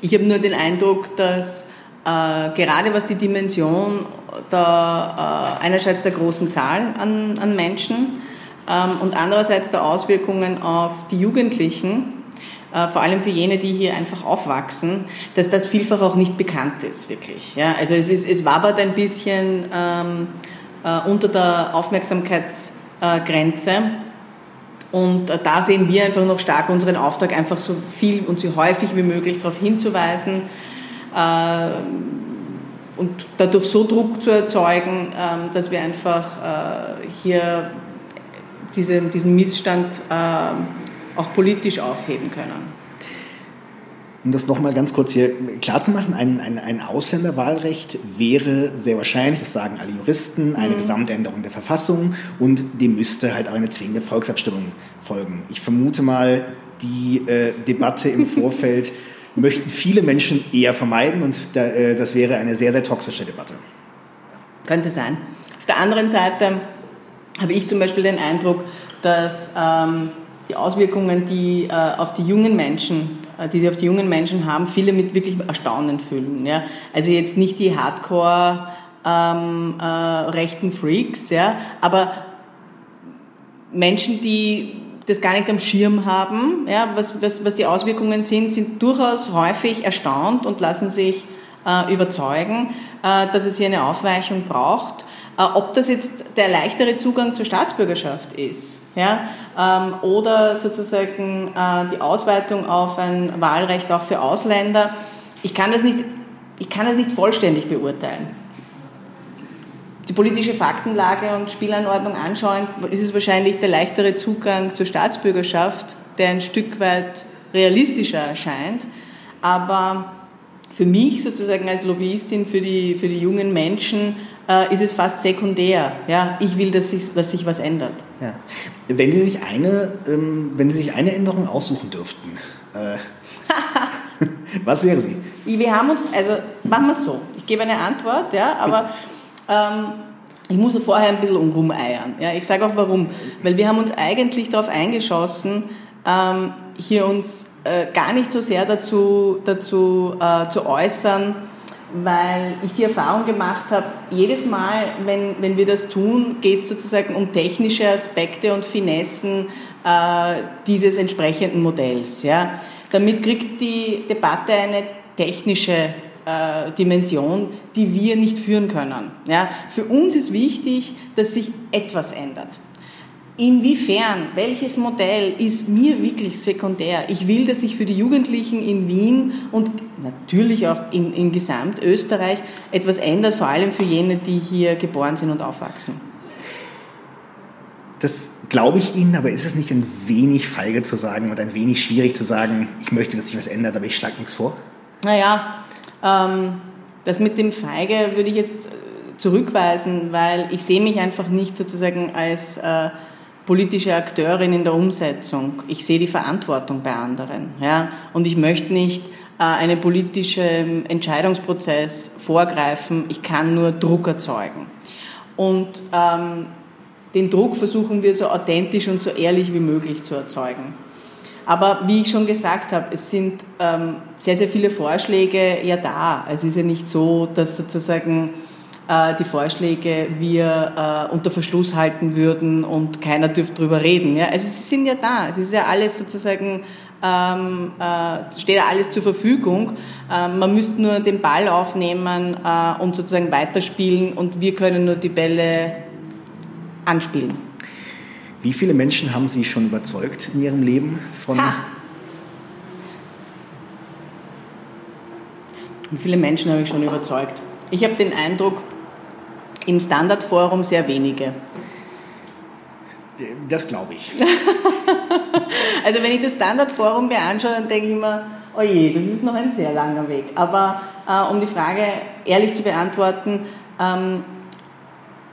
Ich habe nur den Eindruck, dass gerade was die Dimension der, äh, einerseits der großen Zahl an, an Menschen ähm, und andererseits der Auswirkungen auf die Jugendlichen, äh, vor allem für jene, die hier einfach aufwachsen, dass das vielfach auch nicht bekannt ist, wirklich. Ja? Also es, ist, es wabert ein bisschen ähm, äh, unter der Aufmerksamkeitsgrenze. Und äh, da sehen wir einfach noch stark unseren Auftrag, einfach so viel und so häufig wie möglich darauf hinzuweisen, äh, und dadurch so Druck zu erzeugen, ähm, dass wir einfach äh, hier diesen, diesen Missstand äh, auch politisch aufheben können. Um das nochmal ganz kurz hier klarzumachen, ein, ein, ein Ausländerwahlrecht wäre sehr wahrscheinlich, das sagen alle Juristen, eine mhm. Gesamtänderung der Verfassung und dem müsste halt auch eine zwingende Volksabstimmung folgen. Ich vermute mal, die äh, Debatte im Vorfeld möchten viele Menschen eher vermeiden und äh, das wäre eine sehr, sehr toxische Debatte. Könnte sein. Auf der anderen Seite habe ich zum Beispiel den Eindruck, dass ähm, die Auswirkungen, die äh, auf die jungen Menschen, äh, die sie auf die jungen Menschen haben, viele mit wirklich Erstaunen füllen. Ja? Also jetzt nicht die Hardcore ähm, äh, rechten Freaks, ja, aber Menschen, die das gar nicht am Schirm haben, ja, was, was, was die Auswirkungen sind, sind durchaus häufig erstaunt und lassen sich äh, überzeugen, äh, dass es hier eine Aufweichung braucht. Äh, ob das jetzt der leichtere Zugang zur Staatsbürgerschaft ist ja, ähm, oder sozusagen äh, die Ausweitung auf ein Wahlrecht auch für Ausländer, ich kann das nicht, ich kann das nicht vollständig beurteilen die politische Faktenlage und Spielanordnung anschauen, ist es wahrscheinlich der leichtere Zugang zur Staatsbürgerschaft, der ein Stück weit realistischer erscheint. Aber für mich sozusagen als Lobbyistin für die, für die jungen Menschen äh, ist es fast sekundär. Ja? Ich will, dass sich, dass sich was ändert. Ja. Wenn, Sie sich eine, ähm, wenn Sie sich eine Änderung aussuchen dürften, äh, was wäre sie? Wir haben uns, also machen wir es so. Ich gebe eine Antwort, ja, aber Bitte ähm, ich muss vorher ein bisschen rumeiern. Ja, ich sage auch warum. Weil wir haben uns eigentlich darauf eingeschossen, ähm, hier uns äh, gar nicht so sehr dazu, dazu äh, zu äußern, weil ich die Erfahrung gemacht habe, jedes Mal, wenn, wenn wir das tun, geht es sozusagen um technische Aspekte und Finessen äh, dieses entsprechenden Modells. Ja. Damit kriegt die Debatte eine technische äh, Dimension, die wir nicht führen können. Ja? Für uns ist wichtig, dass sich etwas ändert. Inwiefern, welches Modell ist mir wirklich sekundär? Ich will, dass sich für die Jugendlichen in Wien und natürlich auch in, in Gesamtösterreich etwas ändert, vor allem für jene, die hier geboren sind und aufwachsen. Das glaube ich Ihnen, aber ist es nicht ein wenig feige zu sagen und ein wenig schwierig zu sagen, ich möchte, dass sich was ändert, aber ich schlage nichts vor? Naja, das mit dem Feige würde ich jetzt äh, zurückweisen, weil ich sehe mich einfach nicht sozusagen als äh, politische Akteurin in der Umsetzung. Ich sehe die Verantwortung bei anderen. Ja? Und ich möchte nicht äh, einen politischen Entscheidungsprozess vorgreifen. Ich kann nur Druck erzeugen. Und ähm, den Druck versuchen wir so authentisch und so ehrlich wie möglich zu erzeugen. Aber wie ich schon gesagt habe, es sind ähm, sehr, sehr viele Vorschläge ja da. Es ist ja nicht so, dass sozusagen äh, die Vorschläge wir äh, unter Verschluss halten würden und keiner dürfte darüber reden. Ja? Also sie sind ja da. Es ist ja alles sozusagen, ähm, äh, steht alles zur Verfügung. Ähm, man müsste nur den Ball aufnehmen äh, und sozusagen weiterspielen und wir können nur die Bälle anspielen. Wie viele Menschen haben Sie schon überzeugt in Ihrem Leben von? Ha. Wie viele Menschen habe ich schon überzeugt? Ich habe den Eindruck, im Standardforum sehr wenige. Das glaube ich. also wenn ich das Standardforum mir anschaue, dann denke ich immer, oh je, das ist noch ein sehr langer Weg. Aber äh, um die Frage ehrlich zu beantworten, ähm,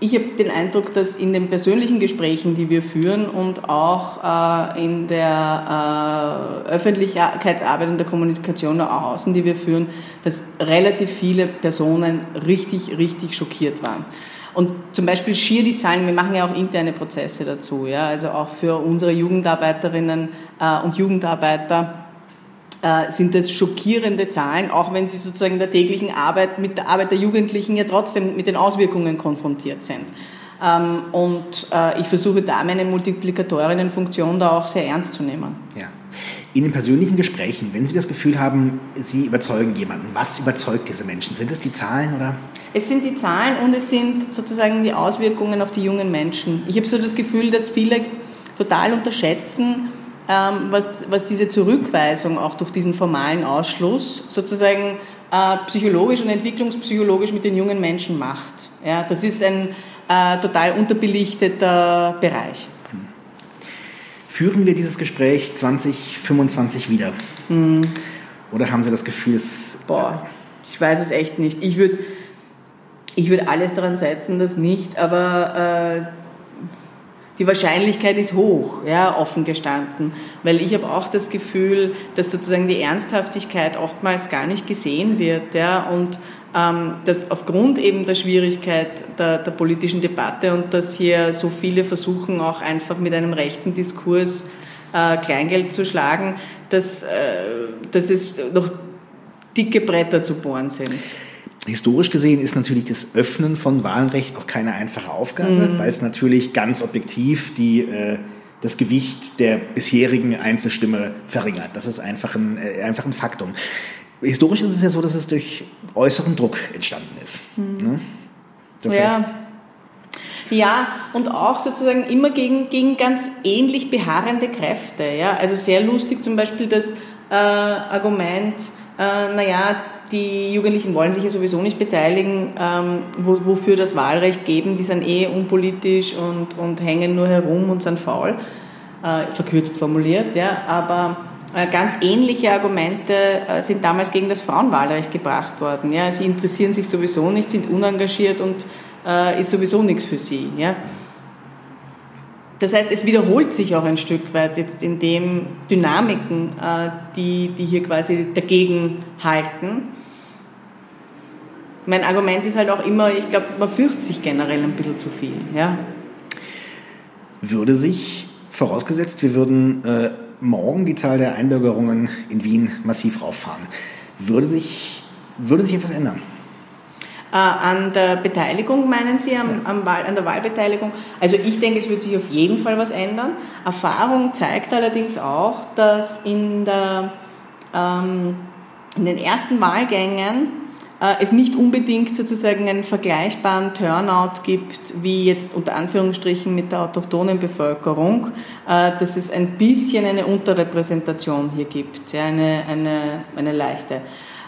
ich habe den Eindruck, dass in den persönlichen Gesprächen, die wir führen und auch äh, in der äh, Öffentlichkeitsarbeit und der Kommunikation nach außen, die wir führen, dass relativ viele Personen richtig, richtig schockiert waren. Und zum Beispiel schier die Zahlen, wir machen ja auch interne Prozesse dazu, ja, also auch für unsere Jugendarbeiterinnen äh, und Jugendarbeiter äh, sind das schockierende Zahlen, auch wenn sie sozusagen in der täglichen Arbeit mit der Arbeit der Jugendlichen ja trotzdem mit den Auswirkungen konfrontiert sind. Ähm, und äh, ich versuche da meine Multiplikatorinnenfunktion da auch sehr ernst zu nehmen. Ja. In den persönlichen Gesprächen, wenn Sie das Gefühl haben, Sie überzeugen jemanden, was überzeugt diese Menschen? Sind es die Zahlen oder? Es sind die Zahlen und es sind sozusagen die Auswirkungen auf die jungen Menschen. Ich habe so das Gefühl, dass viele total unterschätzen, was, was diese Zurückweisung auch durch diesen formalen Ausschluss sozusagen äh, psychologisch und entwicklungspsychologisch mit den jungen Menschen macht. Ja, das ist ein äh, total unterbelichteter Bereich. Führen wir dieses Gespräch 2025 wieder? Mhm. Oder haben Sie das Gefühl, es. Boah, ich weiß es echt nicht. Ich würde ich würd alles daran setzen, das nicht, aber äh, die Wahrscheinlichkeit ist hoch, ja, offen gestanden, weil ich habe auch das Gefühl, dass sozusagen die Ernsthaftigkeit oftmals gar nicht gesehen wird, ja, und ähm, dass aufgrund eben der Schwierigkeit der, der, politischen Debatte und dass hier so viele versuchen, auch einfach mit einem rechten Diskurs äh, Kleingeld zu schlagen, dass, äh, dass es noch dicke Bretter zu bohren sind. Historisch gesehen ist natürlich das Öffnen von Wahlrecht auch keine einfache Aufgabe, mhm. weil es natürlich ganz objektiv die, äh, das Gewicht der bisherigen Einzelstimme verringert. Das ist einfach ein, äh, einfach ein Faktum. Historisch ist es ja so, dass es durch äußeren Druck entstanden ist. Mhm. Ne? Das ja. Heißt, ja, und auch sozusagen immer gegen, gegen ganz ähnlich beharrende Kräfte. Ja? Also sehr lustig zum Beispiel das äh, Argument, äh, naja, die Jugendlichen wollen sich ja sowieso nicht beteiligen, ähm, wo, wofür das Wahlrecht geben, die sind eh unpolitisch und, und hängen nur herum und sind faul, äh, verkürzt formuliert, ja, aber äh, ganz ähnliche Argumente äh, sind damals gegen das Frauenwahlrecht gebracht worden. Ja. Sie interessieren sich sowieso nicht, sind unengagiert und äh, ist sowieso nichts für sie. Ja. Das heißt, es wiederholt sich auch ein Stück weit jetzt in den Dynamiken, die, die hier quasi dagegen halten. Mein Argument ist halt auch immer, ich glaube, man fürchtet sich generell ein bisschen zu viel. Ja. Würde sich, vorausgesetzt, wir würden äh morgen die Zahl der Einbürgerungen in Wien massiv rauffahren. Würde sich, würde sich etwas ändern? Äh, an der Beteiligung meinen Sie, am, am Wahl, an der Wahlbeteiligung? Also ich denke, es wird sich auf jeden Fall was ändern. Erfahrung zeigt allerdings auch, dass in, der, ähm, in den ersten Wahlgängen äh, es nicht unbedingt sozusagen einen vergleichbaren Turnout gibt, wie jetzt unter Anführungsstrichen mit der autochthonen Bevölkerung, äh, dass es ein bisschen eine Unterrepräsentation hier gibt, ja, eine, eine, eine leichte.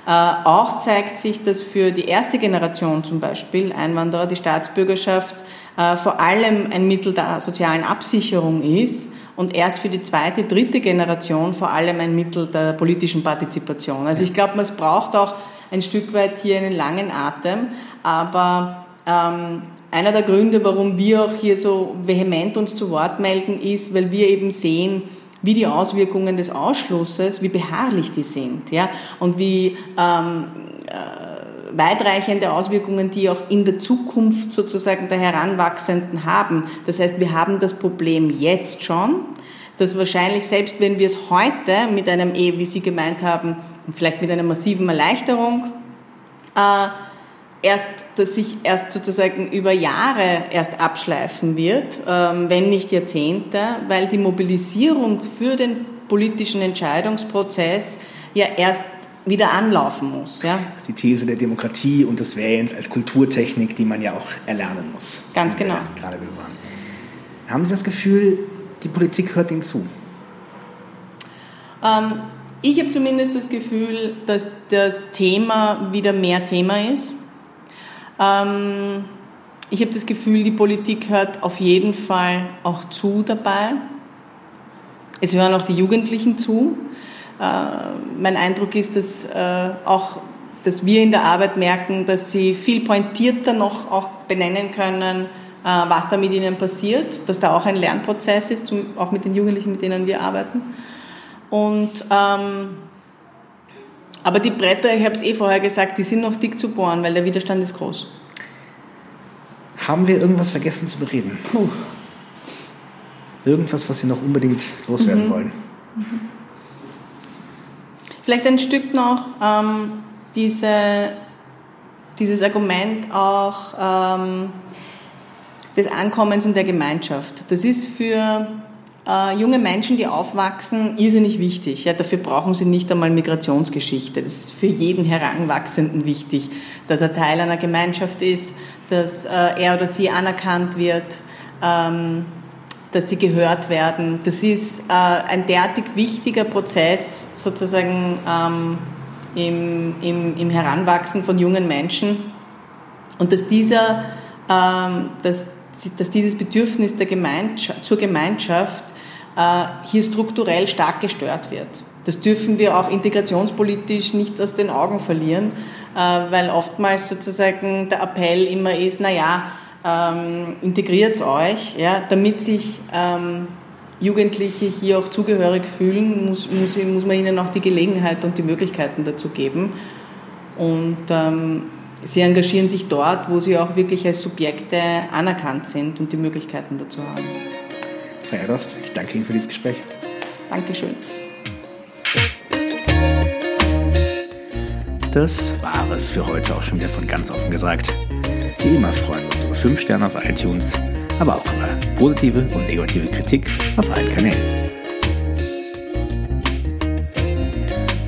Äh, auch zeigt sich, dass für die erste Generation zum Beispiel Einwanderer die Staatsbürgerschaft vor allem ein Mittel der sozialen Absicherung ist und erst für die zweite, dritte Generation vor allem ein Mittel der politischen Partizipation. Also ich glaube, es braucht auch ein Stück weit hier einen langen Atem, aber ähm, einer der Gründe, warum wir auch hier so vehement uns zu Wort melden, ist, weil wir eben sehen, wie die Auswirkungen des Ausschlusses, wie beharrlich die sind, ja, und wie ähm, äh, weitreichende Auswirkungen die auch in der Zukunft sozusagen der Heranwachsenden haben. Das heißt, wir haben das Problem jetzt schon, dass wahrscheinlich selbst wenn wir es heute mit einem, eh, wie Sie gemeint haben, vielleicht mit einer massiven Erleichterung, äh, erst, dass sich erst sozusagen über Jahre erst abschleifen wird, ähm, wenn nicht Jahrzehnte, weil die Mobilisierung für den politischen Entscheidungsprozess ja erst wieder anlaufen muss. Ja? Das ist die These der Demokratie und des Wählens als Kulturtechnik, die man ja auch erlernen muss. Ganz genau. Gerade Haben Sie das Gefühl, die Politik hört Ihnen zu? Ähm, ich habe zumindest das Gefühl, dass das Thema wieder mehr Thema ist. Ähm, ich habe das Gefühl, die Politik hört auf jeden Fall auch zu dabei. Es hören auch die Jugendlichen zu. Äh, mein Eindruck ist, dass äh, auch dass wir in der Arbeit merken, dass sie viel pointierter noch auch benennen können, äh, was da mit ihnen passiert, dass da auch ein Lernprozess ist, auch mit den Jugendlichen, mit denen wir arbeiten. Und, ähm, aber die Bretter, ich habe es eh vorher gesagt, die sind noch dick zu bohren, weil der Widerstand ist groß. Haben wir irgendwas vergessen zu bereden? Puh. Irgendwas, was Sie noch unbedingt loswerden mhm. wollen? Mhm. Vielleicht ein Stück noch ähm, diese, dieses Argument auch ähm, des Ankommens und der Gemeinschaft. Das ist für äh, junge Menschen, die aufwachsen, irrsinnig wichtig. Ja, dafür brauchen sie nicht einmal Migrationsgeschichte. Das ist für jeden Heranwachsenden wichtig, dass er Teil einer Gemeinschaft ist, dass äh, er oder sie anerkannt wird, ähm, dass sie gehört werden. Das ist äh, ein derartig wichtiger Prozess sozusagen ähm, im, im, im Heranwachsen von jungen Menschen. Und dass dieser, ähm, dass, dass dieses Bedürfnis der Gemeinschaft, zur Gemeinschaft hier strukturell stark gestört wird. Das dürfen wir auch integrationspolitisch nicht aus den Augen verlieren, äh, weil oftmals sozusagen der Appell immer ist, naja, ähm, integriert euch, ja, damit sich ähm, Jugendliche hier auch zugehörig fühlen, muss, muss, muss man ihnen auch die Gelegenheit und die Möglichkeiten dazu geben. Und ähm, sie engagieren sich dort, wo sie auch wirklich als Subjekte anerkannt sind und die Möglichkeiten dazu haben. Frau Erdost, ich danke Ihnen für dieses Gespräch. Dankeschön. Das war es für heute auch schon wieder von ganz offen gesagt. Wie immer freuen wir uns über 5 Sterne auf iTunes, aber auch über positive und negative Kritik auf allen Kanälen.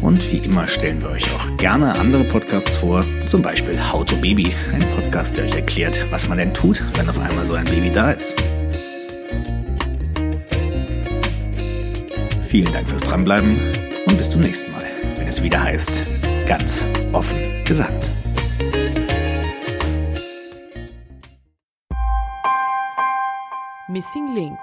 Und wie immer stellen wir euch auch gerne andere Podcasts vor, zum Beispiel How to Baby, ein Podcast, der euch erklärt, was man denn tut, wenn auf einmal so ein Baby da ist. Vielen Dank fürs Dranbleiben und bis zum nächsten Mal, wenn es wieder heißt, ganz offen gesagt. Missing Link